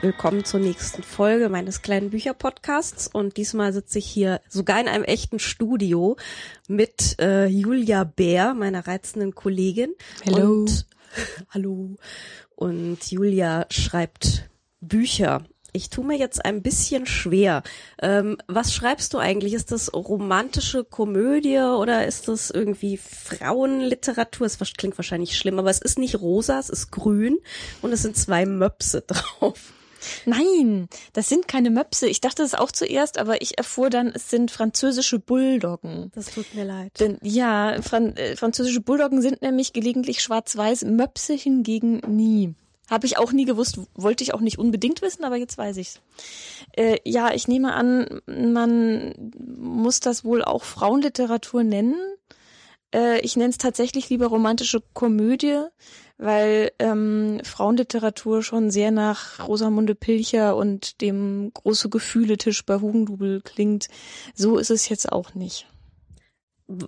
Hallo, willkommen zur nächsten Folge meines kleinen Bücherpodcasts und diesmal sitze ich hier sogar in einem echten Studio mit äh, Julia Bär, meiner reizenden Kollegin. Hello. Und, hallo. Und Julia schreibt Bücher. Ich tue mir jetzt ein bisschen schwer. Ähm, was schreibst du eigentlich? Ist das romantische Komödie oder ist das irgendwie Frauenliteratur? Es klingt wahrscheinlich schlimm, aber es ist nicht rosa, es ist grün und es sind zwei Möpse drauf. Nein, das sind keine Möpse. Ich dachte es auch zuerst, aber ich erfuhr dann, es sind französische Bulldoggen. Das tut mir leid. Denn ja, Fran äh, französische Bulldoggen sind nämlich gelegentlich schwarz-weiß, Möpse hingegen nie. Habe ich auch nie gewusst, wollte ich auch nicht unbedingt wissen, aber jetzt weiß ich's. Äh, ja, ich nehme an, man muss das wohl auch Frauenliteratur nennen. Äh, ich nenne es tatsächlich lieber romantische Komödie, weil ähm, Frauenliteratur schon sehr nach Rosamunde Pilcher und dem große Gefühletisch bei Hugendubel klingt. So ist es jetzt auch nicht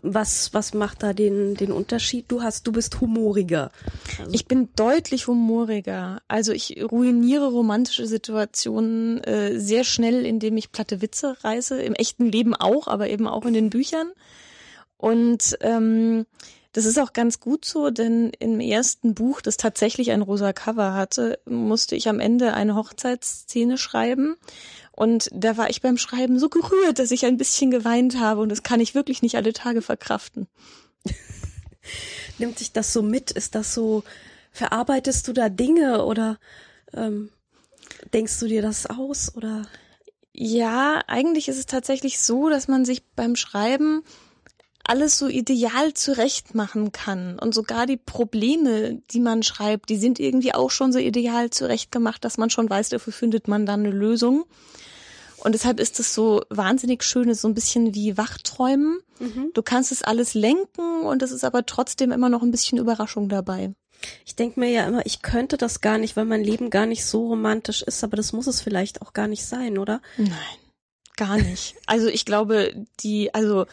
was, was macht da den, den Unterschied? Du hast, du bist humoriger. Also ich bin deutlich humoriger. Also ich ruiniere romantische Situationen äh, sehr schnell, indem ich platte Witze reiße. Im echten Leben auch, aber eben auch in den Büchern. Und ähm, das ist auch ganz gut so, denn im ersten Buch, das tatsächlich ein rosa Cover hatte, musste ich am Ende eine Hochzeitsszene schreiben. Und da war ich beim Schreiben so gerührt, dass ich ein bisschen geweint habe und das kann ich wirklich nicht alle Tage verkraften. Nimmt sich das so mit? Ist das so, verarbeitest du da Dinge oder ähm, denkst du dir das aus oder? Ja, eigentlich ist es tatsächlich so, dass man sich beim Schreiben alles so ideal zurecht machen kann. Und sogar die Probleme, die man schreibt, die sind irgendwie auch schon so ideal zurecht gemacht, dass man schon weiß, dafür findet man dann eine Lösung. Und deshalb ist es so wahnsinnig schön, so ein bisschen wie Wachträumen. Mhm. Du kannst es alles lenken und es ist aber trotzdem immer noch ein bisschen Überraschung dabei. Ich denke mir ja immer, ich könnte das gar nicht, weil mein Leben gar nicht so romantisch ist, aber das muss es vielleicht auch gar nicht sein, oder? Nein, gar nicht. Also ich glaube, die, also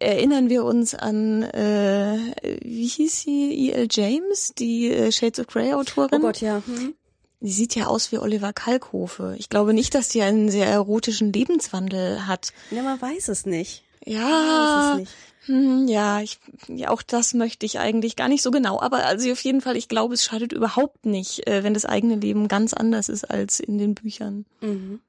erinnern wir uns an, äh, wie hieß sie, E.L. James, die äh, Shades of Grey Autorin? Oh Gott, ja. Hm. Die sieht ja aus wie Oliver Kalkofe. Ich glaube nicht, dass die einen sehr erotischen Lebenswandel hat. Ja, man weiß es nicht. Ja, es nicht. Hm, ja, ich, ja, auch das möchte ich eigentlich gar nicht so genau. Aber also auf jeden Fall, ich glaube, es schadet überhaupt nicht, äh, wenn das eigene Leben ganz anders ist als in den Büchern. Mhm.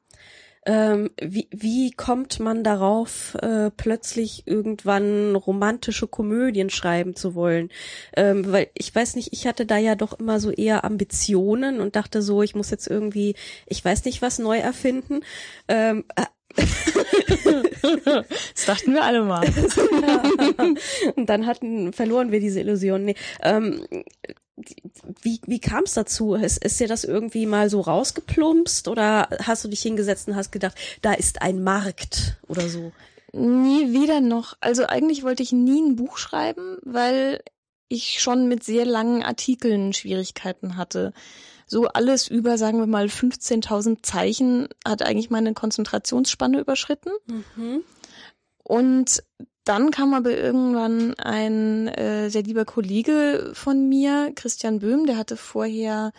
Ähm, wie, wie kommt man darauf, äh, plötzlich irgendwann romantische Komödien schreiben zu wollen? Ähm, weil ich weiß nicht, ich hatte da ja doch immer so eher Ambitionen und dachte so, ich muss jetzt irgendwie, ich weiß nicht, was neu erfinden. Ähm, äh, das dachten wir alle mal. ja. Und dann hatten, verloren wir diese Illusion. Nee, ähm, wie, wie kam es dazu? Ist, ist dir das irgendwie mal so rausgeplumpst oder hast du dich hingesetzt und hast gedacht, da ist ein Markt oder so? Nie wieder noch. Also eigentlich wollte ich nie ein Buch schreiben, weil ich schon mit sehr langen Artikeln Schwierigkeiten hatte. So alles über, sagen wir mal, 15.000 Zeichen hat eigentlich meine Konzentrationsspanne überschritten. Mhm. Und dann kam aber irgendwann ein äh, sehr lieber Kollege von mir, Christian Böhm, der hatte vorher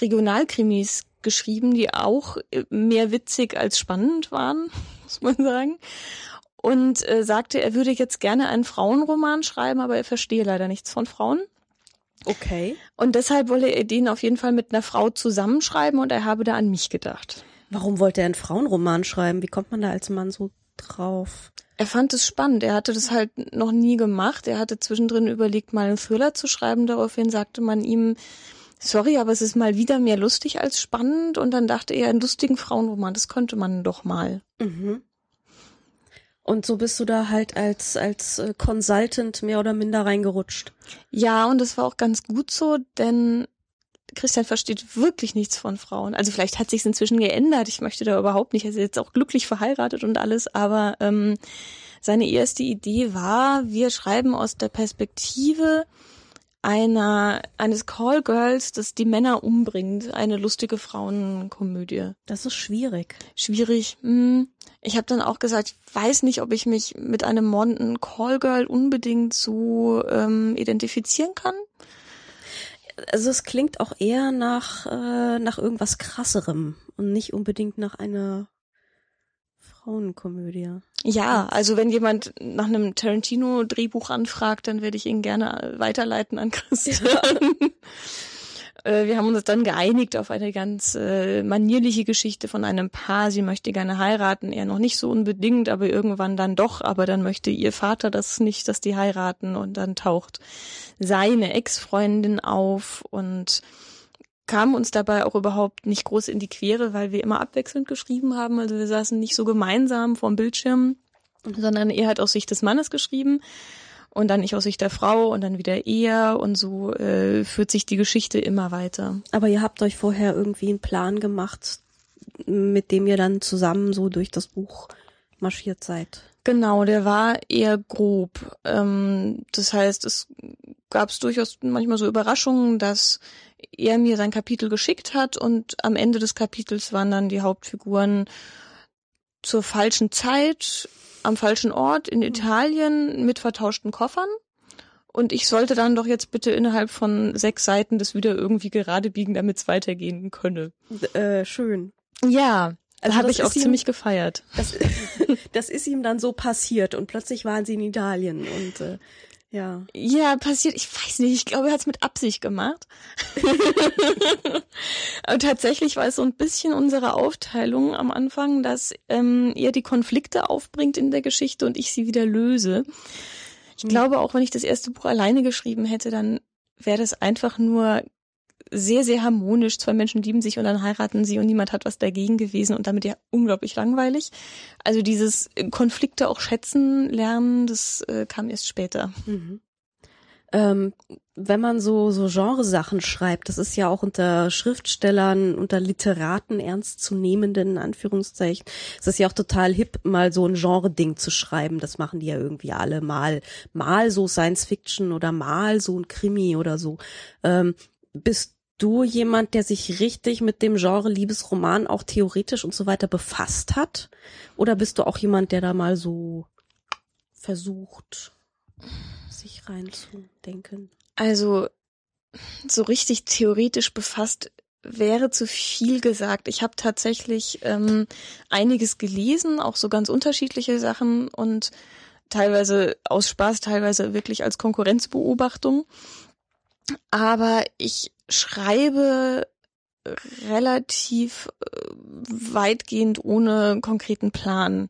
Regionalkrimis geschrieben, die auch äh, mehr witzig als spannend waren, muss man sagen. Und äh, sagte, er würde jetzt gerne einen Frauenroman schreiben, aber er verstehe leider nichts von Frauen. Okay. Und deshalb wolle er den auf jeden Fall mit einer Frau zusammenschreiben und er habe da an mich gedacht. Warum wollte er einen Frauenroman schreiben? Wie kommt man da als Mann so drauf? Er fand es spannend. Er hatte das halt noch nie gemacht. Er hatte zwischendrin überlegt, mal einen Thriller zu schreiben. Daraufhin sagte man ihm, sorry, aber es ist mal wieder mehr lustig als spannend. Und dann dachte er, einen lustigen Frauenroman, das könnte man doch mal. Mhm. Und so bist du da halt als, als äh, Consultant mehr oder minder reingerutscht. Ja, und das war auch ganz gut so, denn Christian versteht wirklich nichts von Frauen. Also vielleicht hat sich inzwischen geändert. Ich möchte da überhaupt nicht. Er ist jetzt auch glücklich verheiratet und alles, aber ähm, seine erste Idee war, wir schreiben aus der Perspektive einer eines Callgirls, das die Männer umbringt, eine lustige Frauenkomödie. Das ist schwierig. Schwierig. Hm. Ich habe dann auch gesagt, ich weiß nicht, ob ich mich mit einem mordenden Callgirl unbedingt so ähm, identifizieren kann Also es klingt auch eher nach, äh, nach irgendwas krasserem und nicht unbedingt nach einer Frauenkomödie. Ja, also wenn jemand nach einem Tarantino-Drehbuch anfragt, dann werde ich ihn gerne weiterleiten an Christian. Ja. Äh, wir haben uns dann geeinigt auf eine ganz äh, manierliche Geschichte von einem Paar. Sie möchte gerne heiraten, er noch nicht so unbedingt, aber irgendwann dann doch. Aber dann möchte ihr Vater das nicht, dass die heiraten. Und dann taucht seine Ex-Freundin auf und kam uns dabei auch überhaupt nicht groß in die Quere, weil wir immer abwechselnd geschrieben haben. Also wir saßen nicht so gemeinsam vorm Bildschirm, sondern er hat aus Sicht des Mannes geschrieben und dann ich aus Sicht der Frau und dann wieder er und so äh, führt sich die Geschichte immer weiter. Aber ihr habt euch vorher irgendwie einen Plan gemacht, mit dem ihr dann zusammen so durch das Buch marschiert seid. Genau, der war eher grob. Ähm, das heißt, es gab es durchaus manchmal so Überraschungen, dass er mir sein Kapitel geschickt hat und am Ende des Kapitels waren dann die Hauptfiguren zur falschen Zeit am falschen Ort in Italien mit vertauschten Koffern. Und ich sollte dann doch jetzt bitte innerhalb von sechs Seiten das wieder irgendwie gerade biegen, damit es weitergehen könne. Äh, schön. Ja, also habe ich auch ihm, ziemlich gefeiert. Das, das ist ihm dann so passiert und plötzlich waren sie in Italien und äh, ja. Ja, passiert, ich weiß nicht, ich glaube, er hat es mit Absicht gemacht. Aber tatsächlich war es so ein bisschen unsere Aufteilung am Anfang, dass ähm, er die Konflikte aufbringt in der Geschichte und ich sie wieder löse. Ich hm. glaube, auch wenn ich das erste Buch alleine geschrieben hätte, dann wäre das einfach nur sehr, sehr harmonisch. Zwei Menschen lieben sich und dann heiraten sie und niemand hat was dagegen gewesen und damit ja unglaublich langweilig. Also dieses Konflikte auch schätzen lernen, das äh, kam erst später. Mhm. Ähm, wenn man so so Genresachen schreibt, das ist ja auch unter Schriftstellern, unter Literaten ernstzunehmenden in Anführungszeichen, es ist ja auch total hip, mal so ein Genre-Ding zu schreiben. Das machen die ja irgendwie alle mal, mal so Science Fiction oder mal so ein Krimi oder so. Ähm, bist du jemand, der sich richtig mit dem Genre Liebesroman auch theoretisch und so weiter befasst hat? Oder bist du auch jemand, der da mal so versucht, sich reinzudenken? Also, so richtig theoretisch befasst wäre zu viel gesagt. Ich habe tatsächlich ähm, einiges gelesen, auch so ganz unterschiedliche Sachen und teilweise aus Spaß, teilweise wirklich als Konkurrenzbeobachtung. Aber ich schreibe relativ äh, weitgehend ohne konkreten Plan.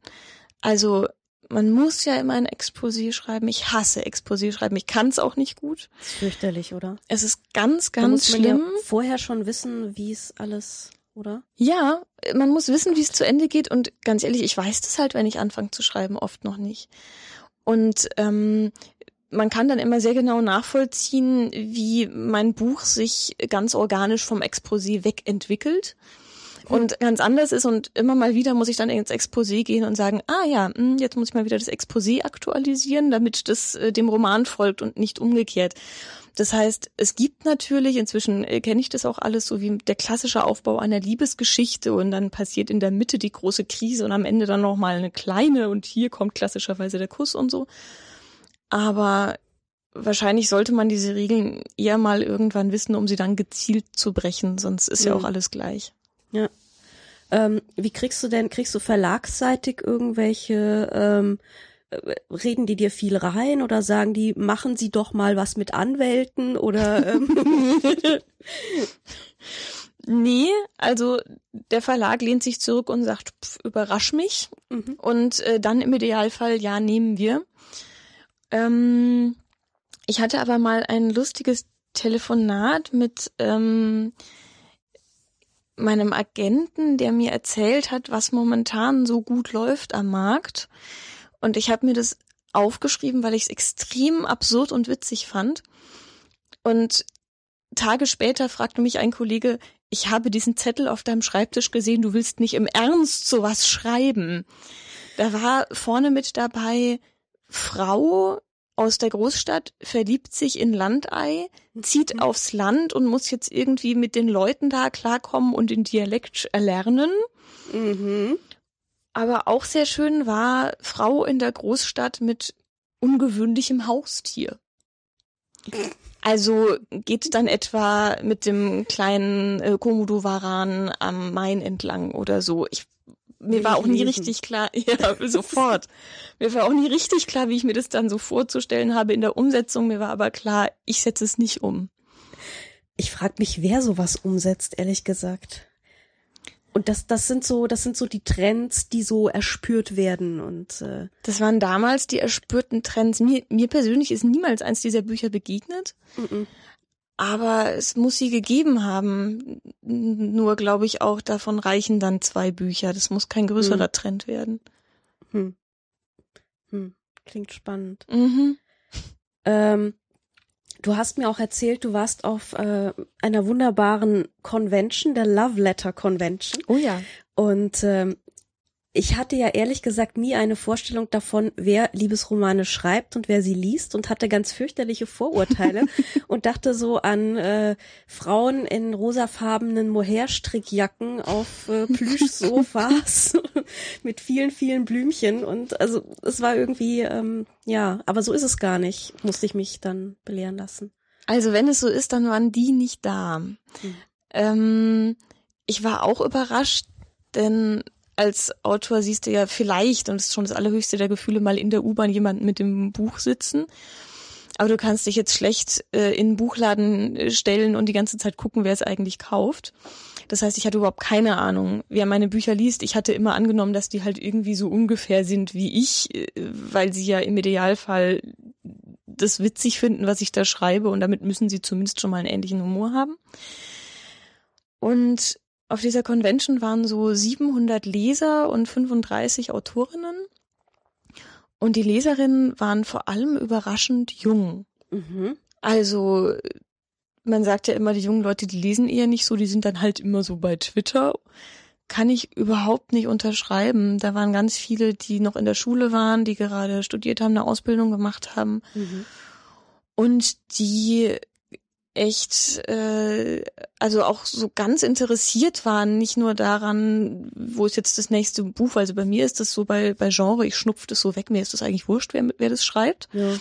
Also man muss ja immer ein Exposé schreiben. Ich hasse Exposé schreiben. Ich kann es auch nicht gut. Das ist fürchterlich, oder? Es ist ganz, ganz da muss schlimm. Man ja vorher schon wissen, wie es alles, oder? Ja, man muss wissen, wie es zu Ende geht. Und ganz ehrlich, ich weiß das halt, wenn ich anfange zu schreiben, oft noch nicht. Und ähm, man kann dann immer sehr genau nachvollziehen, wie mein Buch sich ganz organisch vom Exposé wegentwickelt und ganz anders ist und immer mal wieder muss ich dann ins Exposé gehen und sagen, ah ja, hm, jetzt muss ich mal wieder das Exposé aktualisieren, damit das äh, dem Roman folgt und nicht umgekehrt. Das heißt, es gibt natürlich, inzwischen äh, kenne ich das auch alles, so wie der klassische Aufbau einer Liebesgeschichte und dann passiert in der Mitte die große Krise und am Ende dann nochmal eine kleine und hier kommt klassischerweise der Kuss und so. Aber wahrscheinlich sollte man diese Regeln eher mal irgendwann wissen, um sie dann gezielt zu brechen, sonst ist ja, ja auch alles gleich. Ja. Ähm, wie kriegst du denn, kriegst du verlagsseitig irgendwelche, ähm, äh, reden die dir viel rein oder sagen die, machen sie doch mal was mit Anwälten oder ähm Nee, also der Verlag lehnt sich zurück und sagt, pff, überrasch mich. Mhm. Und äh, dann im Idealfall, ja, nehmen wir. Ähm, ich hatte aber mal ein lustiges Telefonat mit ähm, meinem Agenten, der mir erzählt hat, was momentan so gut läuft am Markt. Und ich habe mir das aufgeschrieben, weil ich es extrem absurd und witzig fand. Und Tage später fragte mich ein Kollege, ich habe diesen Zettel auf deinem Schreibtisch gesehen, du willst nicht im Ernst sowas schreiben. Da war vorne mit dabei Frau aus der Großstadt, verliebt sich in Landei, zieht mhm. aufs Land und muss jetzt irgendwie mit den Leuten da klarkommen und den Dialekt erlernen. Mhm. Aber auch sehr schön war Frau in der Großstadt mit ungewöhnlichem Haustier. Also geht dann etwa mit dem kleinen äh, Komodo-Waran am Main entlang oder so. Ich mir war auch nie richtig klar, ja, sofort. mir war auch nie richtig klar, wie ich mir das dann so vorzustellen habe in der Umsetzung. Mir war aber klar, ich setze es nicht um. Ich frage mich, wer sowas umsetzt, ehrlich gesagt. Und das, das sind so, das sind so die Trends, die so erspürt werden und äh das waren damals die erspürten Trends. Mir, mir persönlich ist niemals eins dieser Bücher begegnet. Mm -mm. Aber es muss sie gegeben haben. Nur glaube ich auch, davon reichen dann zwei Bücher. Das muss kein größerer hm. Trend werden. Hm. Hm. Klingt spannend. Mhm. Ähm, Du hast mir auch erzählt, du warst auf äh, einer wunderbaren Convention, der Love Letter Convention. Oh ja. Und ähm, ich hatte ja ehrlich gesagt nie eine Vorstellung davon, wer Liebesromane schreibt und wer sie liest und hatte ganz fürchterliche Vorurteile und dachte so an äh, Frauen in rosafarbenen Mohair-Strickjacken auf äh, Plüschsofas mit vielen, vielen Blümchen und also es war irgendwie, ähm, ja, aber so ist es gar nicht, musste ich mich dann belehren lassen. Also wenn es so ist, dann waren die nicht da. Hm. Ähm, ich war auch überrascht, denn als Autor siehst du ja vielleicht, und das ist schon das allerhöchste der Gefühle, mal in der U-Bahn jemanden mit dem Buch sitzen. Aber du kannst dich jetzt schlecht äh, in einen Buchladen äh, stellen und die ganze Zeit gucken, wer es eigentlich kauft. Das heißt, ich hatte überhaupt keine Ahnung, wer meine Bücher liest. Ich hatte immer angenommen, dass die halt irgendwie so ungefähr sind wie ich, äh, weil sie ja im Idealfall das witzig finden, was ich da schreibe und damit müssen sie zumindest schon mal einen ähnlichen Humor haben. Und auf dieser Convention waren so 700 Leser und 35 Autorinnen. Und die Leserinnen waren vor allem überraschend jung. Mhm. Also, man sagt ja immer, die jungen Leute, die lesen eher nicht so, die sind dann halt immer so bei Twitter. Kann ich überhaupt nicht unterschreiben. Da waren ganz viele, die noch in der Schule waren, die gerade studiert haben, eine Ausbildung gemacht haben. Mhm. Und die echt, äh, also auch so ganz interessiert waren, nicht nur daran, wo ist jetzt das nächste Buch, also bei mir ist das so bei, bei Genre, ich schnupf das so weg, mir ist das eigentlich wurscht, wer, wer das schreibt. Ja.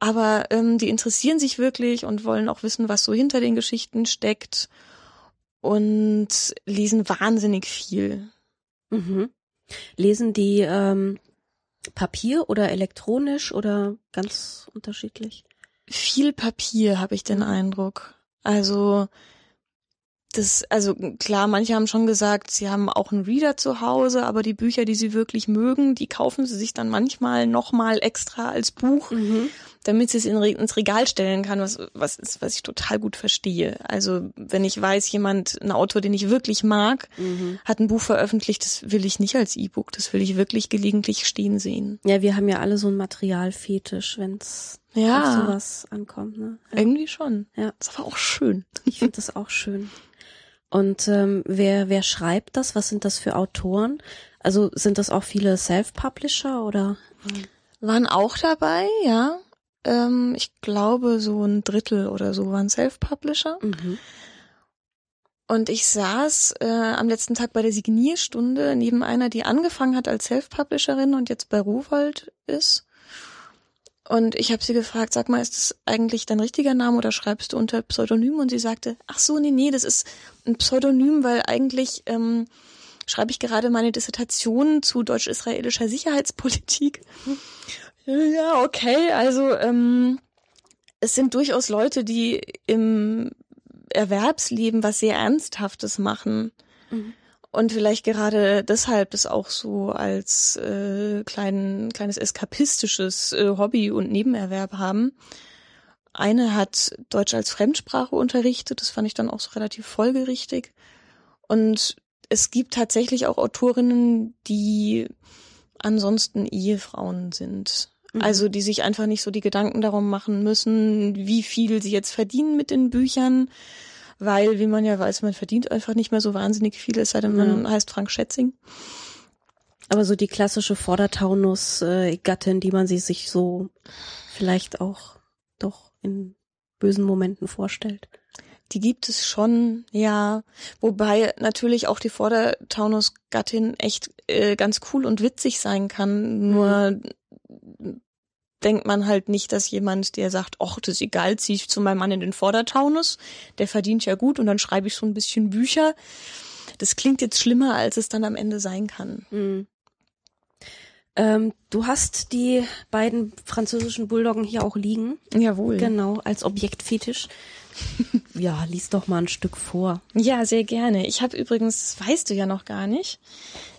Aber ähm, die interessieren sich wirklich und wollen auch wissen, was so hinter den Geschichten steckt und lesen wahnsinnig viel. Mhm. Lesen die ähm, Papier oder elektronisch oder ganz unterschiedlich? Viel Papier, habe ich den Eindruck. Also das, also klar, manche haben schon gesagt, sie haben auch einen Reader zu Hause, aber die Bücher, die sie wirklich mögen, die kaufen sie sich dann manchmal nochmal extra als Buch, mhm. Damit sie es in, ins Regal stellen kann, was, was ist, was ich total gut verstehe. Also wenn ich weiß, jemand, ein Autor, den ich wirklich mag, mhm. hat ein Buch veröffentlicht, das will ich nicht als E-Book, das will ich wirklich gelegentlich stehen sehen. Ja, wir haben ja alle so einen Materialfetisch, wenn's ja. auf sowas ankommt. Ne? Ja. Irgendwie schon. Ja. Das war auch schön. Ich finde das auch schön. Und ähm, wer, wer schreibt das? Was sind das für Autoren? Also sind das auch viele Self-Publisher oder? Waren auch dabei, ja. Ähm, ich glaube, so ein Drittel oder so waren Self-Publisher. Mhm. Und ich saß äh, am letzten Tag bei der Signierstunde neben einer, die angefangen hat als Self-Publisherin und jetzt bei Rowold ist. Und ich habe sie gefragt, sag mal, ist das eigentlich dein richtiger Name oder schreibst du unter Pseudonym? Und sie sagte, ach so, nee, nee, das ist ein Pseudonym, weil eigentlich ähm, schreibe ich gerade meine Dissertation zu deutsch-israelischer Sicherheitspolitik. Ja, okay, also ähm, es sind durchaus Leute, die im Erwerbsleben was sehr Ernsthaftes machen. Mhm und vielleicht gerade deshalb das auch so als äh, klein, kleines eskapistisches äh, Hobby und Nebenerwerb haben. Eine hat Deutsch als Fremdsprache unterrichtet, das fand ich dann auch so relativ folgerichtig. Und es gibt tatsächlich auch Autorinnen, die ansonsten Ehefrauen sind. Mhm. Also die sich einfach nicht so die Gedanken darum machen müssen, wie viel sie jetzt verdienen mit den Büchern, weil, wie man ja weiß, man verdient einfach nicht mehr so wahnsinnig viel, es sei denn, man ja. heißt Frank Schätzing. Aber so die klassische Vordertaunus-Gattin, die man sie sich so vielleicht auch doch in bösen Momenten vorstellt. Die gibt es schon, ja. Wobei natürlich auch die Vordertaunus-Gattin echt äh, ganz cool und witzig sein kann. Nur mhm denkt man halt nicht, dass jemand, der sagt, ach, das ist egal, ziehe ich zu meinem Mann in den Vordertaunus, der verdient ja gut und dann schreibe ich so ein bisschen Bücher. Das klingt jetzt schlimmer, als es dann am Ende sein kann. Mhm. Ähm, du hast die beiden französischen Bulldoggen hier auch liegen. Jawohl. Genau, als Objektfetisch. ja, lies doch mal ein Stück vor. Ja, sehr gerne. Ich habe übrigens, das weißt du ja noch gar nicht,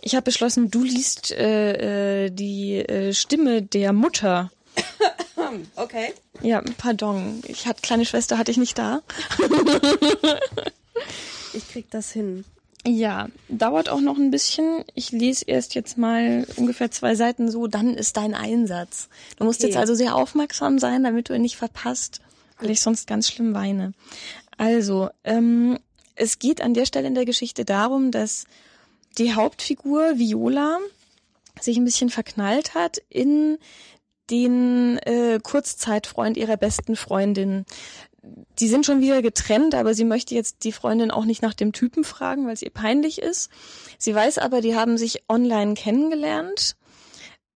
ich habe beschlossen, du liest äh, äh, die äh, Stimme der Mutter. Okay. Ja, pardon. Ich hatte kleine Schwester hatte ich nicht da. ich krieg das hin. Ja, dauert auch noch ein bisschen. Ich lese erst jetzt mal ungefähr zwei Seiten so, dann ist dein Einsatz. Du musst okay. jetzt also sehr aufmerksam sein, damit du ihn nicht verpasst, weil ich sonst ganz schlimm weine. Also, ähm, es geht an der Stelle in der Geschichte darum, dass die Hauptfigur Viola sich ein bisschen verknallt hat in den äh, Kurzzeitfreund ihrer besten Freundin die sind schon wieder getrennt, aber sie möchte jetzt die Freundin auch nicht nach dem Typen fragen, weil es ihr peinlich ist. Sie weiß aber, die haben sich online kennengelernt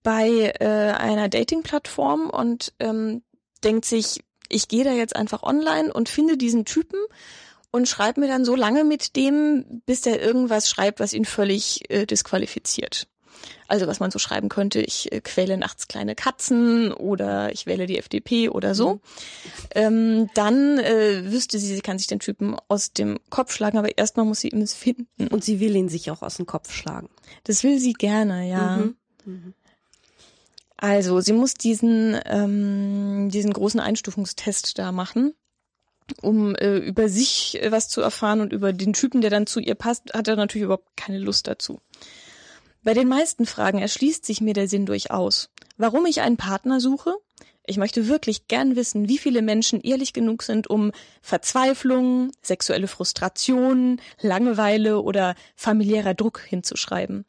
bei äh, einer Dating-Plattform und ähm, denkt sich, ich gehe da jetzt einfach online und finde diesen Typen und schreibe mir dann so lange mit dem, bis der irgendwas schreibt, was ihn völlig äh, disqualifiziert. Also was man so schreiben könnte, ich äh, quäle nachts kleine Katzen oder ich wähle die FDP oder so. Mhm. Ähm, dann äh, wüsste sie, sie kann sich den Typen aus dem Kopf schlagen, aber erstmal muss sie ihn finden. Und sie will ihn sich auch aus dem Kopf schlagen. Das will sie gerne, ja. Mhm. Mhm. Also sie muss diesen, ähm, diesen großen Einstufungstest da machen um äh, über sich äh, was zu erfahren und über den Typen, der dann zu ihr passt, hat er natürlich überhaupt keine Lust dazu. Bei den meisten Fragen erschließt sich mir der Sinn durchaus. Warum ich einen Partner suche? Ich möchte wirklich gern wissen, wie viele Menschen ehrlich genug sind, um Verzweiflung, sexuelle Frustration, Langeweile oder familiärer Druck hinzuschreiben.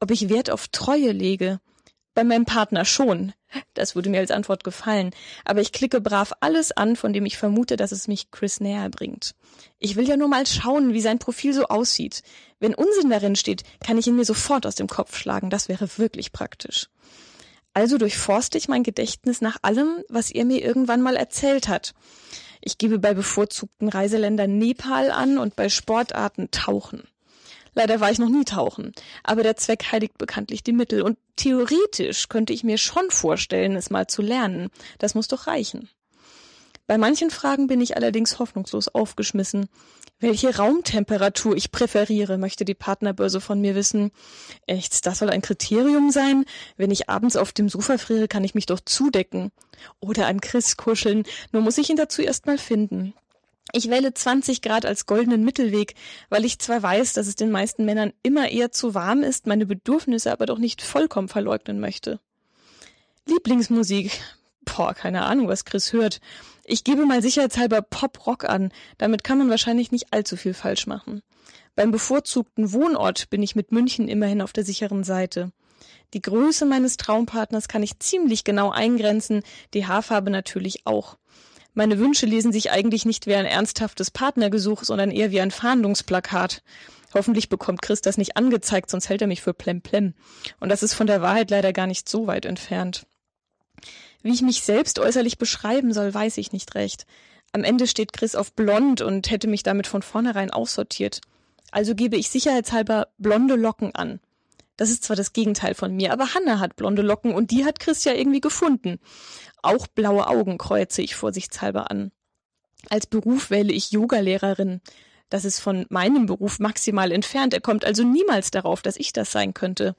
Ob ich Wert auf Treue lege, bei meinem Partner schon. Das würde mir als Antwort gefallen. Aber ich klicke brav alles an, von dem ich vermute, dass es mich Chris näher bringt. Ich will ja nur mal schauen, wie sein Profil so aussieht. Wenn Unsinn darin steht, kann ich ihn mir sofort aus dem Kopf schlagen. Das wäre wirklich praktisch. Also durchforste ich mein Gedächtnis nach allem, was er mir irgendwann mal erzählt hat. Ich gebe bei bevorzugten Reiseländern Nepal an und bei Sportarten Tauchen. Leider war ich noch nie tauchen. Aber der Zweck heiligt bekanntlich die Mittel. Und theoretisch könnte ich mir schon vorstellen, es mal zu lernen. Das muss doch reichen. Bei manchen Fragen bin ich allerdings hoffnungslos aufgeschmissen. Welche Raumtemperatur ich präferiere, möchte die Partnerbörse von mir wissen. Echt, das soll ein Kriterium sein? Wenn ich abends auf dem Sofa friere, kann ich mich doch zudecken. Oder an Chris kuscheln, nur muss ich ihn dazu erst mal finden. Ich wähle 20 Grad als goldenen Mittelweg, weil ich zwar weiß, dass es den meisten Männern immer eher zu warm ist, meine Bedürfnisse aber doch nicht vollkommen verleugnen möchte. Lieblingsmusik. Boah, keine Ahnung, was Chris hört. Ich gebe mal sicherheitshalber Pop-Rock an. Damit kann man wahrscheinlich nicht allzu viel falsch machen. Beim bevorzugten Wohnort bin ich mit München immerhin auf der sicheren Seite. Die Größe meines Traumpartners kann ich ziemlich genau eingrenzen, die Haarfarbe natürlich auch. Meine Wünsche lesen sich eigentlich nicht wie ein ernsthaftes Partnergesuch, sondern eher wie ein Fahndungsplakat. Hoffentlich bekommt Chris das nicht angezeigt, sonst hält er mich für plemplem. Und das ist von der Wahrheit leider gar nicht so weit entfernt. Wie ich mich selbst äußerlich beschreiben soll, weiß ich nicht recht. Am Ende steht Chris auf blond und hätte mich damit von vornherein aussortiert. Also gebe ich sicherheitshalber blonde Locken an. Das ist zwar das Gegenteil von mir, aber Hanna hat blonde Locken und die hat Chris ja irgendwie gefunden. Auch blaue Augen kreuze ich vorsichtshalber an. Als Beruf wähle ich Yogalehrerin. Das ist von meinem Beruf maximal entfernt. Er kommt also niemals darauf, dass ich das sein könnte.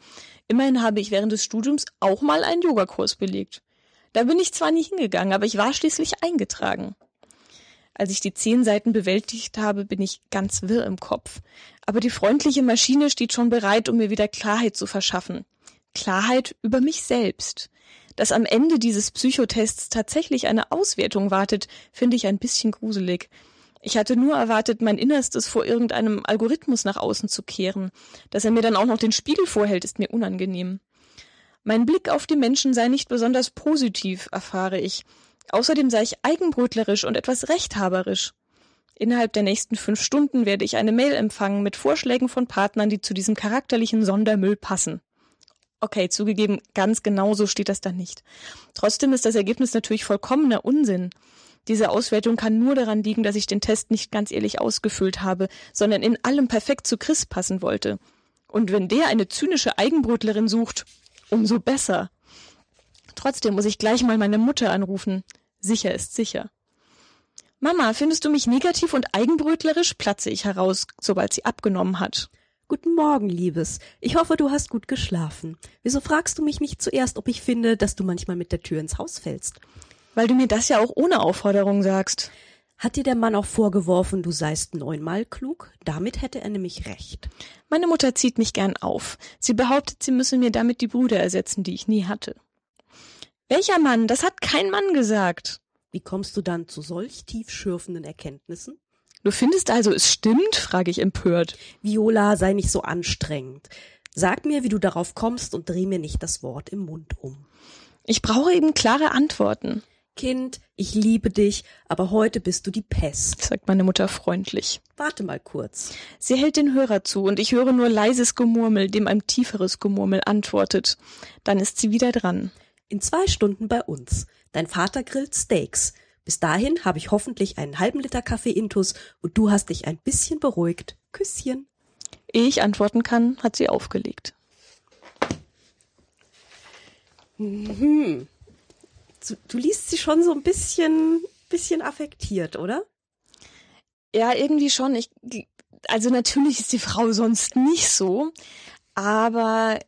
Immerhin habe ich während des Studiums auch mal einen Yogakurs belegt. Da bin ich zwar nie hingegangen, aber ich war schließlich eingetragen. Als ich die zehn Seiten bewältigt habe, bin ich ganz wirr im Kopf. Aber die freundliche Maschine steht schon bereit, um mir wieder Klarheit zu verschaffen. Klarheit über mich selbst. Dass am Ende dieses Psychotests tatsächlich eine Auswertung wartet, finde ich ein bisschen gruselig. Ich hatte nur erwartet, mein Innerstes vor irgendeinem Algorithmus nach außen zu kehren. Dass er mir dann auch noch den Spiegel vorhält, ist mir unangenehm. Mein Blick auf die Menschen sei nicht besonders positiv, erfahre ich. Außerdem sei ich eigenbrötlerisch und etwas rechthaberisch. Innerhalb der nächsten fünf Stunden werde ich eine Mail empfangen mit Vorschlägen von Partnern, die zu diesem charakterlichen Sondermüll passen. Okay, zugegeben, ganz genau so steht das da nicht. Trotzdem ist das Ergebnis natürlich vollkommener Unsinn. Diese Auswertung kann nur daran liegen, dass ich den Test nicht ganz ehrlich ausgefüllt habe, sondern in allem perfekt zu Chris passen wollte. Und wenn der eine zynische Eigenbrötlerin sucht, umso besser. Trotzdem muss ich gleich mal meine Mutter anrufen. Sicher ist sicher. Mama, findest du mich negativ und eigenbrötlerisch? platze ich heraus, sobald sie abgenommen hat. Guten Morgen, Liebes. Ich hoffe, du hast gut geschlafen. Wieso fragst du mich nicht zuerst, ob ich finde, dass du manchmal mit der Tür ins Haus fällst? Weil du mir das ja auch ohne Aufforderung sagst. Hat dir der Mann auch vorgeworfen, du seist neunmal klug? Damit hätte er nämlich recht. Meine Mutter zieht mich gern auf. Sie behauptet, sie müsse mir damit die Brüder ersetzen, die ich nie hatte. Welcher Mann? Das hat kein Mann gesagt. Wie kommst du dann zu solch tiefschürfenden Erkenntnissen? Du findest also, es stimmt? frage ich empört. Viola, sei nicht so anstrengend. Sag mir, wie du darauf kommst und dreh mir nicht das Wort im Mund um. Ich brauche eben klare Antworten. Kind, ich liebe dich, aber heute bist du die Pest, sagt meine Mutter freundlich. Warte mal kurz. Sie hält den Hörer zu und ich höre nur leises Gemurmel, dem ein tieferes Gemurmel antwortet. Dann ist sie wieder dran. In zwei Stunden bei uns. Dein Vater grillt Steaks. Bis dahin habe ich hoffentlich einen halben Liter Kaffee intus und du hast dich ein bisschen beruhigt. Küsschen. Ehe ich antworten kann, hat sie aufgelegt. Mhm. Du, du liest sie schon so ein bisschen, bisschen affektiert, oder? Ja, irgendwie schon. Ich, also natürlich ist die Frau sonst nicht so, aber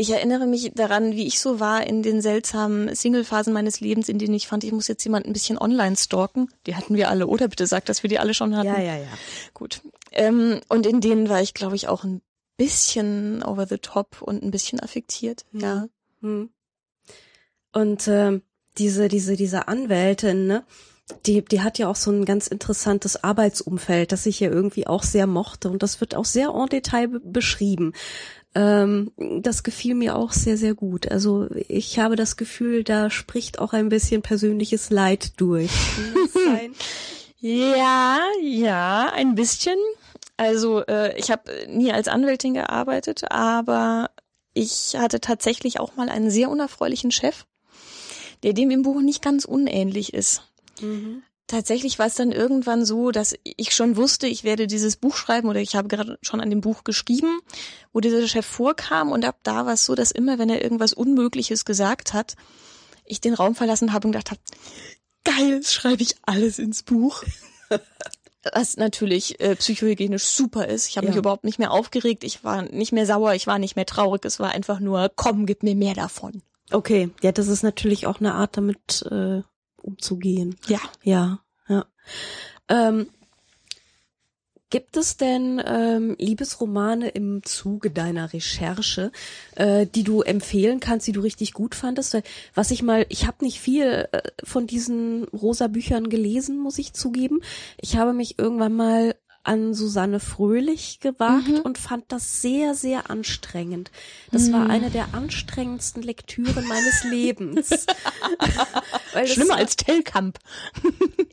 ich erinnere mich daran, wie ich so war in den seltsamen Single-Phasen meines Lebens, in denen ich fand, ich muss jetzt jemand ein bisschen online stalken. Die hatten wir alle, oder? Bitte sag, dass wir die alle schon hatten. Ja, ja, ja. Gut. Ähm, und in denen war ich, glaube ich, auch ein bisschen over the top und ein bisschen affektiert. Hm. Ja. Hm. Und äh, diese, diese, diese Anwältin, ne? Die, die hat ja auch so ein ganz interessantes Arbeitsumfeld, das ich ja irgendwie auch sehr mochte und das wird auch sehr en Detail beschrieben. Ähm, das gefiel mir auch sehr, sehr gut. Also ich habe das Gefühl, da spricht auch ein bisschen persönliches Leid durch. ja, ja, ein bisschen. Also äh, ich habe nie als Anwältin gearbeitet, aber ich hatte tatsächlich auch mal einen sehr unerfreulichen Chef, der dem im Buch nicht ganz unähnlich ist. Mhm. Tatsächlich war es dann irgendwann so, dass ich schon wusste, ich werde dieses Buch schreiben oder ich habe gerade schon an dem Buch geschrieben, wo dieser Chef vorkam und ab da war es so, dass immer, wenn er irgendwas Unmögliches gesagt hat, ich den Raum verlassen habe und gedacht habe, geil, schreibe ich alles ins Buch. Was natürlich äh, psychohygienisch super ist. Ich habe ja. mich überhaupt nicht mehr aufgeregt, ich war nicht mehr sauer, ich war nicht mehr traurig, es war einfach nur, komm, gib mir mehr davon. Okay, ja, das ist natürlich auch eine Art, damit äh, umzugehen. Ja. Ja, ja. Ähm, Gibt es denn ähm, Liebesromane im Zuge deiner Recherche, äh, die du empfehlen kannst, die du richtig gut fandest? Was ich mal, ich habe nicht viel äh, von diesen rosa Büchern gelesen, muss ich zugeben. Ich habe mich irgendwann mal an Susanne Fröhlich gewagt mhm. und fand das sehr, sehr anstrengend. Das mhm. war eine der anstrengendsten Lektüren meines Lebens. Schlimmer als Tellkamp.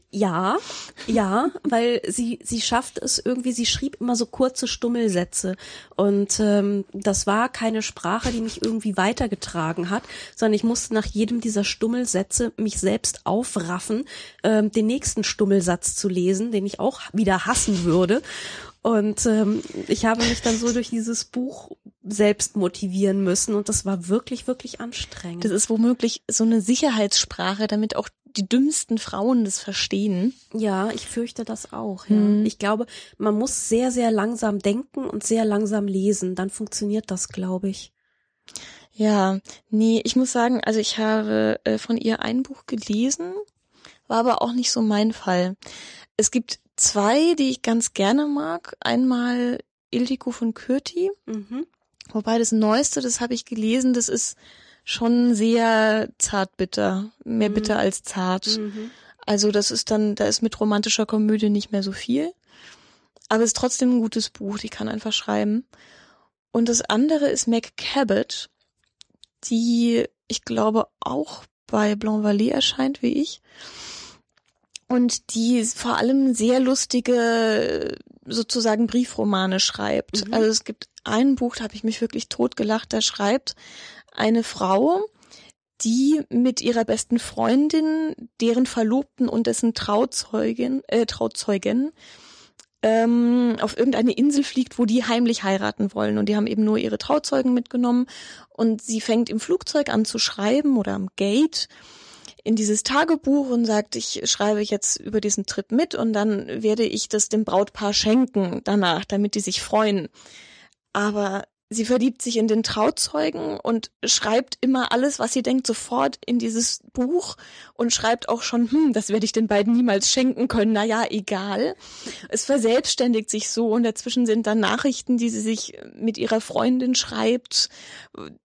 Ja, ja, weil sie, sie schafft es irgendwie, sie schrieb immer so kurze Stummelsätze und ähm, das war keine Sprache, die mich irgendwie weitergetragen hat, sondern ich musste nach jedem dieser Stummelsätze mich selbst aufraffen, ähm, den nächsten Stummelsatz zu lesen, den ich auch wieder hassen würde würde. Und ähm, ich habe mich dann so durch dieses Buch selbst motivieren müssen und das war wirklich, wirklich anstrengend. Das ist womöglich so eine Sicherheitssprache, damit auch die dümmsten Frauen das verstehen. Ja, ich fürchte das auch. Ja. Hm. Ich glaube, man muss sehr, sehr langsam denken und sehr langsam lesen. Dann funktioniert das, glaube ich. Ja, nee, ich muss sagen, also ich habe äh, von ihr ein Buch gelesen, war aber auch nicht so mein Fall. Es gibt zwei, die ich ganz gerne mag. Einmal Ildiko von Kürti. Mhm. Wobei das Neueste, das habe ich gelesen, das ist schon sehr zartbitter. Mehr mhm. bitter als zart. Mhm. Also das ist dann, da ist mit romantischer Komödie nicht mehr so viel. Aber es ist trotzdem ein gutes Buch, die kann einfach schreiben. Und das andere ist Mac Cabot, die, ich glaube, auch bei Blanc Vallée erscheint, wie ich und die vor allem sehr lustige sozusagen Briefromane schreibt. Mhm. Also es gibt ein Buch, da habe ich mich wirklich totgelacht, da schreibt eine Frau, die mit ihrer besten Freundin, deren Verlobten und dessen Trauzeugin, äh, Trauzeugen ähm, auf irgendeine Insel fliegt, wo die heimlich heiraten wollen. Und die haben eben nur ihre Trauzeugen mitgenommen. Und sie fängt im Flugzeug an zu schreiben oder am Gate in dieses Tagebuch und sagt, ich schreibe jetzt über diesen Trip mit und dann werde ich das dem Brautpaar schenken danach, damit die sich freuen. Aber sie verliebt sich in den Trauzeugen und schreibt immer alles, was sie denkt, sofort in dieses Buch und schreibt auch schon, hm, das werde ich den beiden niemals schenken können. Naja, egal. Es verselbstständigt sich so und dazwischen sind dann Nachrichten, die sie sich mit ihrer Freundin schreibt,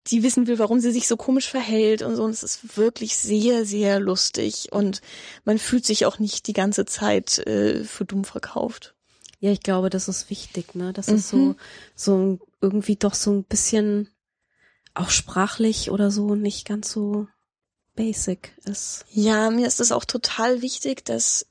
die wissen will, warum sie sich so komisch verhält und so. Und es ist wirklich sehr, sehr lustig und man fühlt sich auch nicht die ganze Zeit äh, für dumm verkauft. Ja, ich glaube, das ist wichtig, ne? Das ist so, Mhm. so irgendwie doch so ein bisschen auch sprachlich oder so nicht ganz so basic ist. Ja, mir ist es auch total wichtig, dass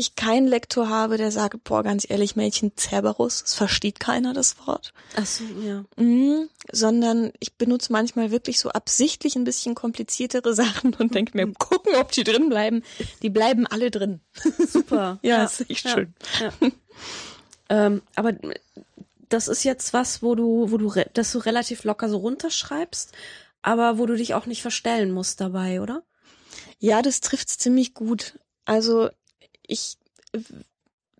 ich keinen Lektor habe, der sagt, boah, ganz ehrlich, Mädchen, Cerberus, es versteht keiner das Wort. Ach so, ja. Mhm, sondern ich benutze manchmal wirklich so absichtlich ein bisschen kompliziertere Sachen und denke mir, gucken, ob die drin bleiben. Die bleiben alle drin. Super. Ja, ist echt ja, schön. Ja. ähm, aber das ist jetzt was, wo du, wo du, dass du relativ locker so runterschreibst, aber wo du dich auch nicht verstellen musst dabei, oder? Ja, das trifft's ziemlich gut. Also ich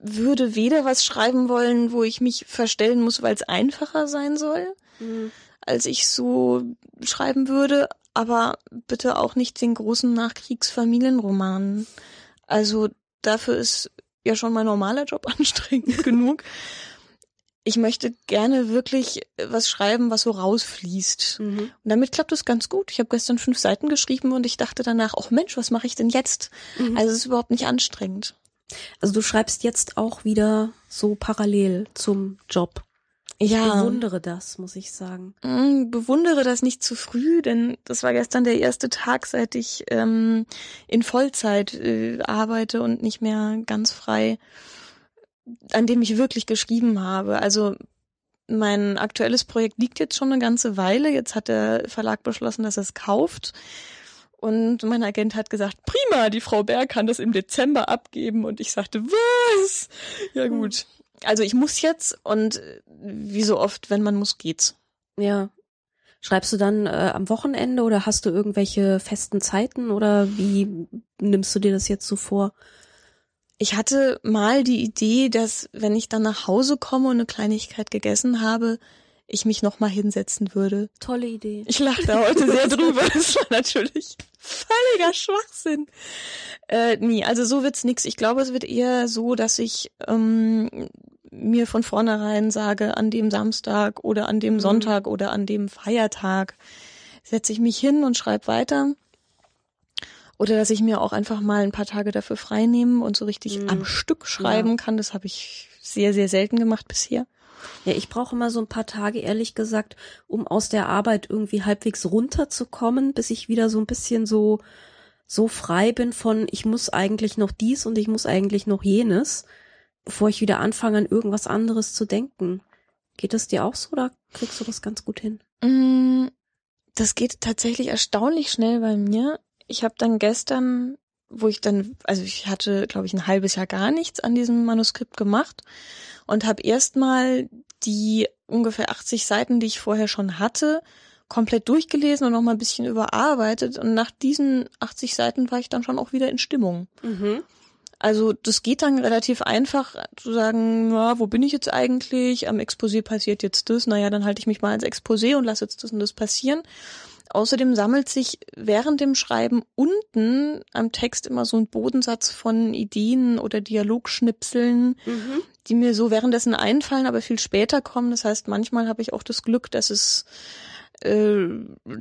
würde weder was schreiben wollen, wo ich mich verstellen muss, weil es einfacher sein soll, als ich so schreiben würde, aber bitte auch nicht den großen Nachkriegsfamilienroman. Also dafür ist ja schon mein normaler Job anstrengend genug. Ich möchte gerne wirklich was schreiben, was so rausfließt. Mhm. Und damit klappt es ganz gut. Ich habe gestern fünf Seiten geschrieben und ich dachte danach, ach Mensch, was mache ich denn jetzt? Mhm. Also es ist überhaupt nicht anstrengend. Also du schreibst jetzt auch wieder so parallel zum Job. Ich Ja, bewundere das, muss ich sagen. mm, bewundere das nicht zu früh, denn das war gestern der erste Tag, seit ich ähm, in Vollzeit äh, arbeite und nicht mehr ganz frei, an dem ich wirklich geschrieben habe. Also mein aktuelles Projekt liegt jetzt schon eine ganze Weile. Jetzt hat der Verlag beschlossen, dass er es kauft. Und mein Agent hat gesagt, prima, die Frau Berg kann das im Dezember abgeben. Und ich sagte, was? Ja gut. Also ich muss jetzt und äh, wie so oft, wenn man muss, geht's. Ja. Schreibst du dann äh, am Wochenende oder hast du irgendwelche festen Zeiten oder wie nimmst du dir das jetzt so vor? Ich hatte mal die Idee, dass wenn ich dann nach Hause komme und eine Kleinigkeit gegessen habe, ich mich noch mal hinsetzen würde. Tolle Idee. Ich lache da heute sehr drüber. Das war natürlich völliger Schwachsinn. Äh, nee, also so wird's nix. Ich glaube, es wird eher so, dass ich ähm, mir von vornherein sage, an dem Samstag oder an dem Mhm. Sonntag oder an dem Feiertag setze ich mich hin und schreibe weiter. Oder dass ich mir auch einfach mal ein paar Tage dafür frei nehme und so richtig Mhm. am Stück schreiben Ja. kann. Das habe ich sehr, sehr selten gemacht bisher. Ja, ich brauche immer so ein paar Tage, ehrlich gesagt, um aus der Arbeit irgendwie halbwegs runterzukommen, bis ich wieder so ein bisschen so, so frei bin von, ich muss eigentlich noch dies und ich muss eigentlich noch jenes, bevor ich wieder anfange, an irgendwas anderes zu denken. Geht das dir auch so oder kriegst du das ganz gut hin? Mm, Das geht tatsächlich erstaunlich schnell bei mir. Ich habe dann gestern, wo ich dann, also ich hatte, glaube ich, ein halbes Jahr gar nichts an diesem Manuskript gemacht und habe erstmal die ungefähr 80 Seiten, die ich vorher schon hatte, komplett durchgelesen und noch mal ein bisschen überarbeitet. Und nach diesen 80 Seiten war ich dann schon auch wieder in Stimmung. Mhm. Also das geht dann relativ einfach zu sagen, ja, wo bin ich jetzt eigentlich? Am Exposé passiert jetzt das. Naja, dann halte ich mich mal ans Exposé und lasse jetzt das und das passieren. Außerdem sammelt sich während dem Schreiben unten am Text immer so ein Bodensatz von Ideen oder Dialogschnipseln, Mhm. die mir so währenddessen einfallen, aber viel später kommen. Das heißt, manchmal habe ich auch das Glück, dass es äh,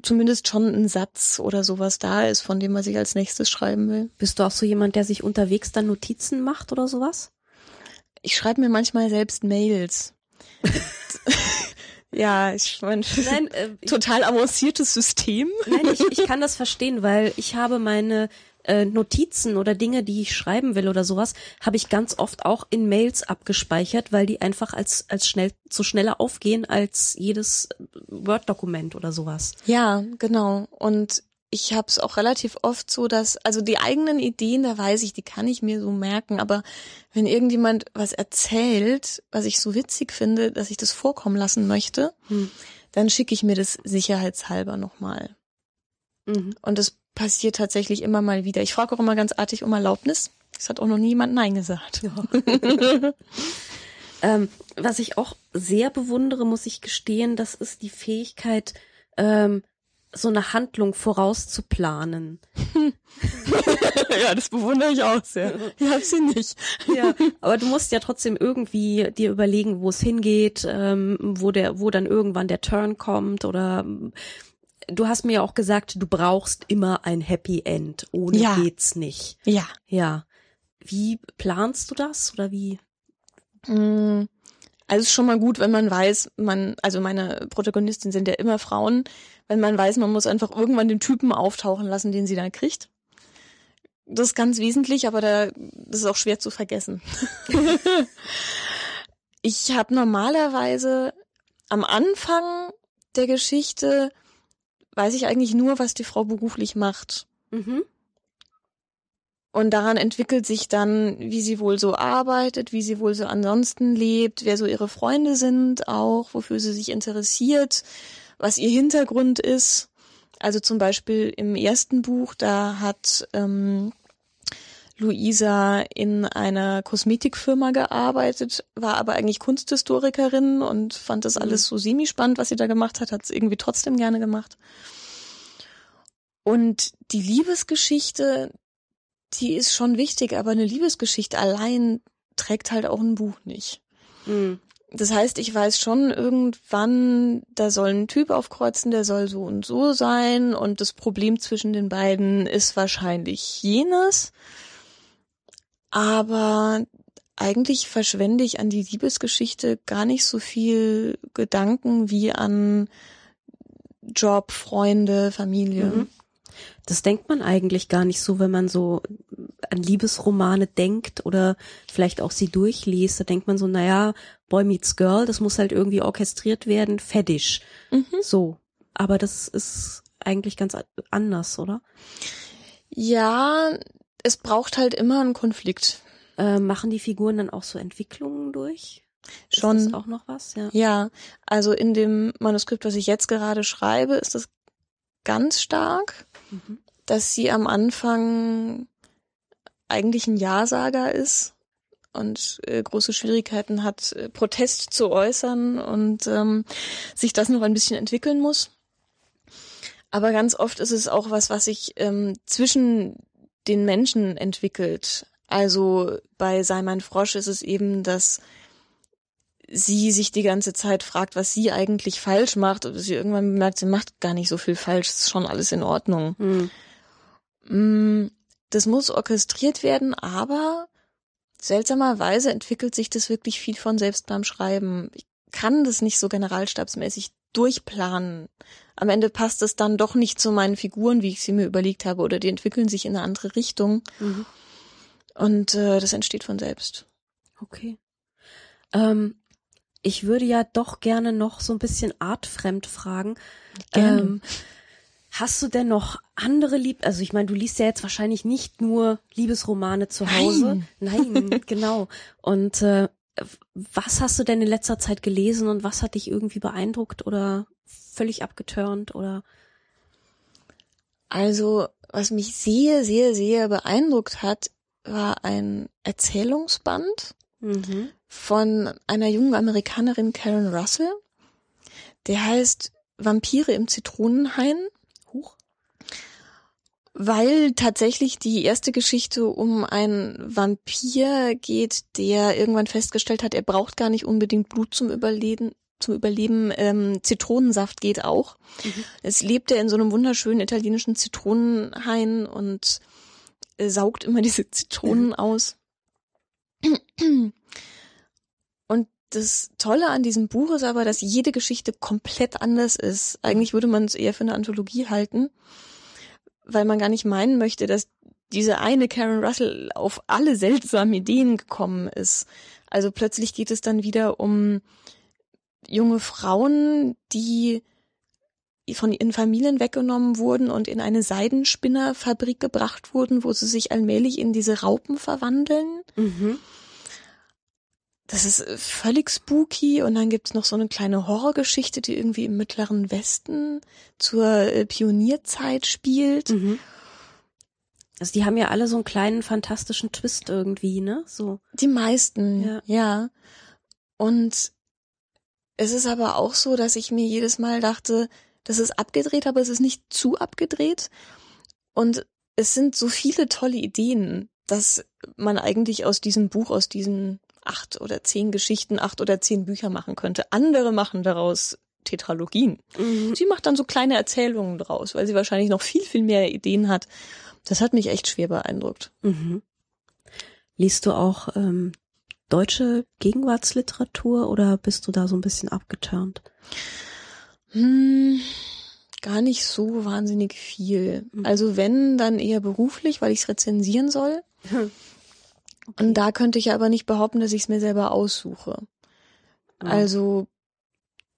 zumindest schon ein Satz oder sowas da ist, von dem was ich als nächstes schreiben will. Bist du auch so jemand, der sich unterwegs dann Notizen macht oder sowas? Ich schreibe mir manchmal selbst Mails. ja, ich mein, Nein, äh, total avanciertes System. nein ich, ich kann das verstehen, weil ich habe meine äh, Notizen oder Dinge, die ich schreiben will oder sowas, habe ich ganz oft auch in Mails abgespeichert, weil die einfach als als schnell so schneller aufgehen als jedes Word-Dokument oder sowas. Ja, genau. Und ich habe es auch relativ oft so, dass, also die eigenen Ideen, da weiß ich, die kann ich mir so merken, aber wenn irgendjemand was erzählt, was ich so witzig finde, dass ich das vorkommen lassen möchte, hm. dann schicke ich mir das sicherheitshalber nochmal. Mhm. Und das passiert tatsächlich immer mal wieder. Ich frage auch immer ganz artig um Erlaubnis. Es hat auch noch niemand Nein gesagt. Ja. ähm, was ich auch sehr bewundere, muss ich gestehen, das ist die Fähigkeit, ähm, so eine Handlung vorauszuplanen. ja, das bewundere ich auch sehr. Ich habe sie nicht. ja, aber du musst ja trotzdem irgendwie dir überlegen, wo es hingeht, ähm, wo der, wo dann irgendwann der Turn kommt oder du hast mir ja auch gesagt, du brauchst immer ein Happy End. Ohne ja. geht's nicht. Ja. Ja. Wie planst du das oder wie? Mm, also es ist schon mal gut, wenn man weiß, man, also meine Protagonistin sind ja immer Frauen, wenn man weiß, man muss einfach irgendwann den Typen auftauchen lassen, den sie dann kriegt. Das ist ganz wesentlich, aber da, das ist auch schwer zu vergessen. ich habe normalerweise am Anfang der Geschichte weiß ich eigentlich nur, was die Frau beruflich macht. Mhm. Und daran entwickelt sich dann, wie sie wohl so arbeitet, wie sie wohl so ansonsten lebt, wer so ihre Freunde sind auch, wofür sie sich interessiert, was ihr Hintergrund ist. Also zum Beispiel im ersten Buch, da hat ähm, Luisa in einer Kosmetikfirma gearbeitet, war aber eigentlich Kunsthistorikerin und fand das mhm. alles so semi-spannend, was sie da gemacht hat, hat es irgendwie trotzdem gerne gemacht. Und die Liebesgeschichte, die ist schon wichtig, aber eine Liebesgeschichte allein trägt halt auch ein Buch nicht. Mhm. Das heißt, ich weiß schon irgendwann, da soll ein Typ aufkreuzen, der soll so und so sein und das Problem zwischen den beiden ist wahrscheinlich jenes. Aber eigentlich verschwende ich an die Liebesgeschichte gar nicht so viel Gedanken wie an Job, Freunde, Familie. Mhm. Das denkt man eigentlich gar nicht so, wenn man so an Liebesromane denkt oder vielleicht auch sie durchliest. Da denkt man so, naja, Boy meets Girl, das muss halt irgendwie orchestriert werden, fetisch. Mhm. So. Aber das ist eigentlich ganz anders, oder? Ja, es braucht halt immer einen Konflikt. Äh, machen die Figuren dann auch so Entwicklungen durch? Schon. Ist das auch noch was? Ja. ja, also in dem Manuskript, was ich jetzt gerade schreibe, ist das ganz stark mhm. dass sie am Anfang eigentlich ein Ja-Sager ist und äh, große Schwierigkeiten hat, äh, Protest zu äußern und ähm, sich das noch ein bisschen entwickeln muss. Aber ganz oft ist es auch was, was sich ähm, zwischen den Menschen entwickelt. Also bei Sei mein Frosch ist es eben, dass sie sich die ganze Zeit fragt, was sie eigentlich falsch macht, und sie irgendwann bemerkt, sie macht gar nicht so viel falsch, ist schon alles in Ordnung. Mhm. Das muss orchestriert werden, aber seltsamerweise entwickelt sich das wirklich viel von selbst beim Schreiben. Ich kann das nicht so generalstabsmäßig durchplanen. Am Ende passt es dann doch nicht zu meinen Figuren, wie ich sie mir überlegt habe, oder die entwickeln sich in eine andere Richtung. Mhm. Und äh, das entsteht von selbst. Okay. Ähm, ich würde ja doch gerne noch so ein bisschen artfremd fragen. Ähm, hast du denn noch andere Lieb, also ich meine, du liest ja jetzt wahrscheinlich nicht nur Liebesromane zu Hause. Nein, Nein genau. Und äh, was hast du denn in letzter Zeit gelesen und was hat dich irgendwie beeindruckt oder völlig abgeturnt oder? Also, was mich sehr, sehr, sehr beeindruckt hat, war ein Erzählungsband mhm. Von einer jungen Amerikanerin Karen Russell. Der heißt Vampire im Zitronenhain. Huch. Weil tatsächlich die erste Geschichte um einen Vampir geht, der irgendwann festgestellt hat, er braucht gar nicht unbedingt Blut zum Überleben, zum Überleben. Ähm, Zitronensaft geht auch. Mhm. Es lebt er in so einem wunderschönen italienischen Zitronenhain und äh, saugt immer diese Zitronen aus. Und das Tolle an diesem Buch ist aber, dass jede Geschichte komplett anders ist. Eigentlich würde man es eher für eine Anthologie halten, weil man gar nicht meinen möchte, dass diese eine Karen Russell auf alle seltsamen Ideen gekommen ist. Also plötzlich geht es dann wieder um junge Frauen, die von ihren Familien weggenommen wurden und in eine Seidenspinnerfabrik gebracht wurden, wo sie sich allmählich in diese Raupen verwandeln. Mhm. Das ist völlig spooky und dann gibt's noch so eine kleine Horrorgeschichte, die irgendwie im Mittleren Westen zur äh, Pionierzeit spielt. Mhm. Also die haben ja alle so einen kleinen fantastischen Twist irgendwie, ne? So. Die meisten, Ja. ja. Und es ist aber auch so, dass ich mir jedes Mal dachte, das ist abgedreht, aber es ist nicht zu abgedreht. Und es sind so viele tolle Ideen, dass man eigentlich aus diesem Buch, aus diesen acht oder zehn Geschichten, acht oder zehn Bücher machen könnte. Andere machen daraus Tetralogien. Mhm. Sie macht dann so kleine Erzählungen draus, weil sie wahrscheinlich noch viel, viel mehr Ideen hat. Das hat mich echt schwer beeindruckt. Mhm. Liest du auch ähm, deutsche Gegenwartsliteratur oder bist du da so ein bisschen abgeturnt? Hm, gar nicht so wahnsinnig viel. Mhm. Also wenn, dann eher beruflich, weil ich es rezensieren soll. Und da könnte ich aber nicht behaupten, dass ich es mir selber aussuche. Ja. Also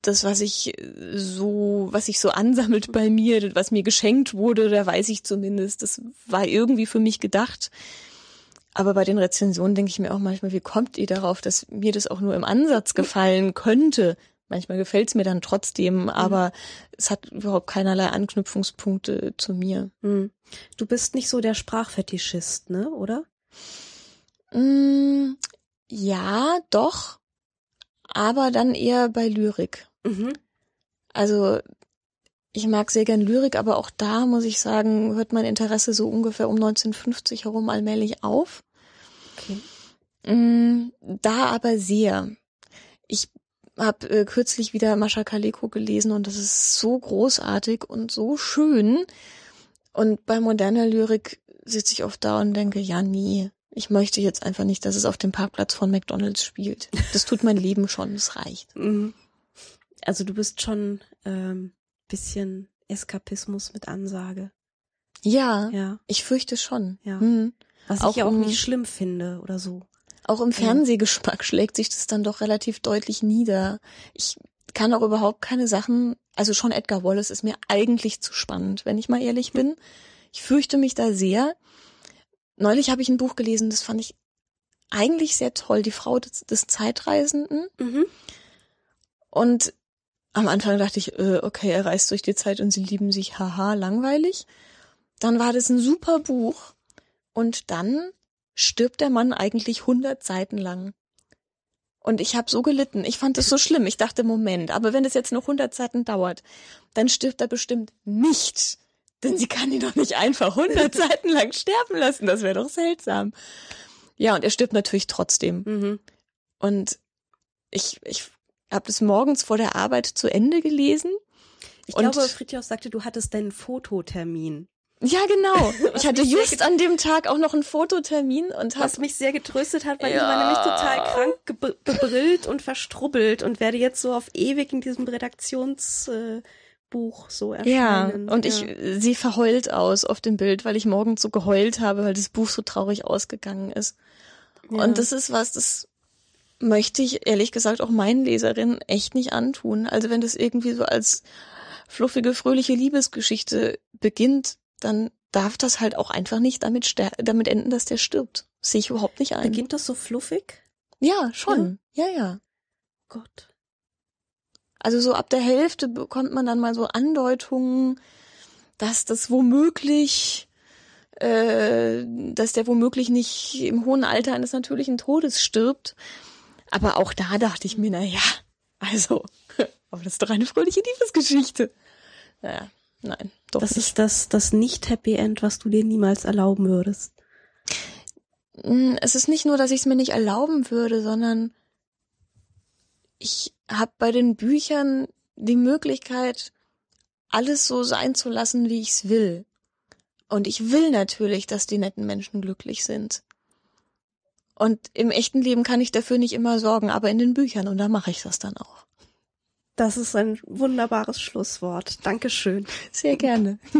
das, was ich so, was sich so ansammelt bei mir, was mir geschenkt wurde, da weiß ich zumindest, das war irgendwie für mich gedacht. Aber bei den Rezensionen denke ich mir auch manchmal, wie kommt ihr darauf, dass mir das auch nur im Ansatz gefallen könnte? Manchmal gefällt es mir dann trotzdem, aber es hat überhaupt keinerlei Anknüpfungspunkte zu mir. Hm. Du bist nicht so der Sprachfetischist, ne, oder? Mm, ja, doch, aber dann eher bei Lyrik. Mhm. Also ich mag sehr gern Lyrik, aber auch da muss ich sagen, hört mein Interesse so ungefähr um 1950 herum allmählich auf. Okay. Mm, Da aber sehr. Ich habe äh, kürzlich wieder Mascha Kaleko gelesen und das ist so großartig und so schön. Und bei moderner Lyrik sitze ich oft da und denke, ja, nie. Ich möchte jetzt einfach nicht, dass es auf dem Parkplatz von McDonalds spielt. Das tut mein Leben schon, das reicht. Mhm. Also du bist schon ähm, bisschen Eskapismus mit Ansage. Ja, Ja. ich fürchte schon. Ja. Hm. Was Auch ich ja auch um- nicht schlimm finde oder so. Auch im Fernsehgeschmack schlägt sich das dann doch relativ deutlich nieder. Ich kann auch überhaupt keine Sachen, also schon Edgar Wallace ist mir eigentlich zu spannend, wenn ich mal ehrlich bin. Ich fürchte mich da sehr. Neulich habe ich ein Buch gelesen, das fand ich eigentlich sehr toll, die Frau des, des Zeitreisenden. Mhm. Und am Anfang dachte ich, äh, okay, er reist durch die Zeit und sie lieben sich, haha, langweilig. Dann war das ein super Buch. Und dann stirbt der Mann eigentlich 100 Seiten lang. Und ich habe so gelitten. Ich fand es so schlimm. Ich dachte, Moment, aber wenn es jetzt noch 100 Seiten dauert, dann stirbt er bestimmt nicht. Denn sie kann ihn doch nicht einfach 100 Seiten lang sterben lassen. Das wäre doch seltsam. Ja, und er stirbt natürlich trotzdem. Mhm. Und ich, ich habe das morgens vor der Arbeit zu Ende gelesen. Ich Und- glaube, Fritjof sagte, du hattest deinen Fototermin. Ja, genau. Ich hatte just an dem Tag auch noch einen Fototermin und Was habe mich sehr getröstet hat, weil Ja. ich war nämlich total krank, gebr- bebrillt und verstrubbelt und werde jetzt so auf ewig in diesem Redaktionsbuch äh, Buch so ja, erscheinen. und ich Ja. sie verheult aus auf dem Bild, weil ich morgens so geheult habe, weil das Buch so traurig ausgegangen ist. Ja. Und das ist was, das möchte ich ehrlich gesagt auch meinen Leserinnen echt nicht antun. Also wenn das irgendwie so als fluffige, fröhliche Liebesgeschichte beginnt, dann darf das halt auch einfach nicht damit, damit enden, dass der stirbt. Sehe ich überhaupt nicht ein. Beginnt das so fluffig? Ja, schon. Ja, ja. Gott. Also so ab der Hälfte bekommt man dann mal so Andeutungen, dass das womöglich, äh, dass der womöglich nicht im hohen Alter eines natürlichen Todes stirbt. Aber auch da dachte ich mir, na ja, also, aber das ist doch eine fröhliche Liebesgeschichte. Naja, nein, doch Das nicht. ist das, das Nicht-Happy End, was du dir niemals erlauben würdest. Mm, Es ist nicht nur, dass ich es mir nicht erlauben würde, sondern ich habe bei den Büchern die Möglichkeit, alles so sein zu lassen, wie ich es will. Und ich will natürlich, dass die netten Menschen glücklich sind. Und im echten Leben kann ich dafür nicht immer sorgen, aber in den Büchern, und da mache ich das dann auch. Das ist ein wunderbares Schlusswort. Dankeschön. Sehr gerne.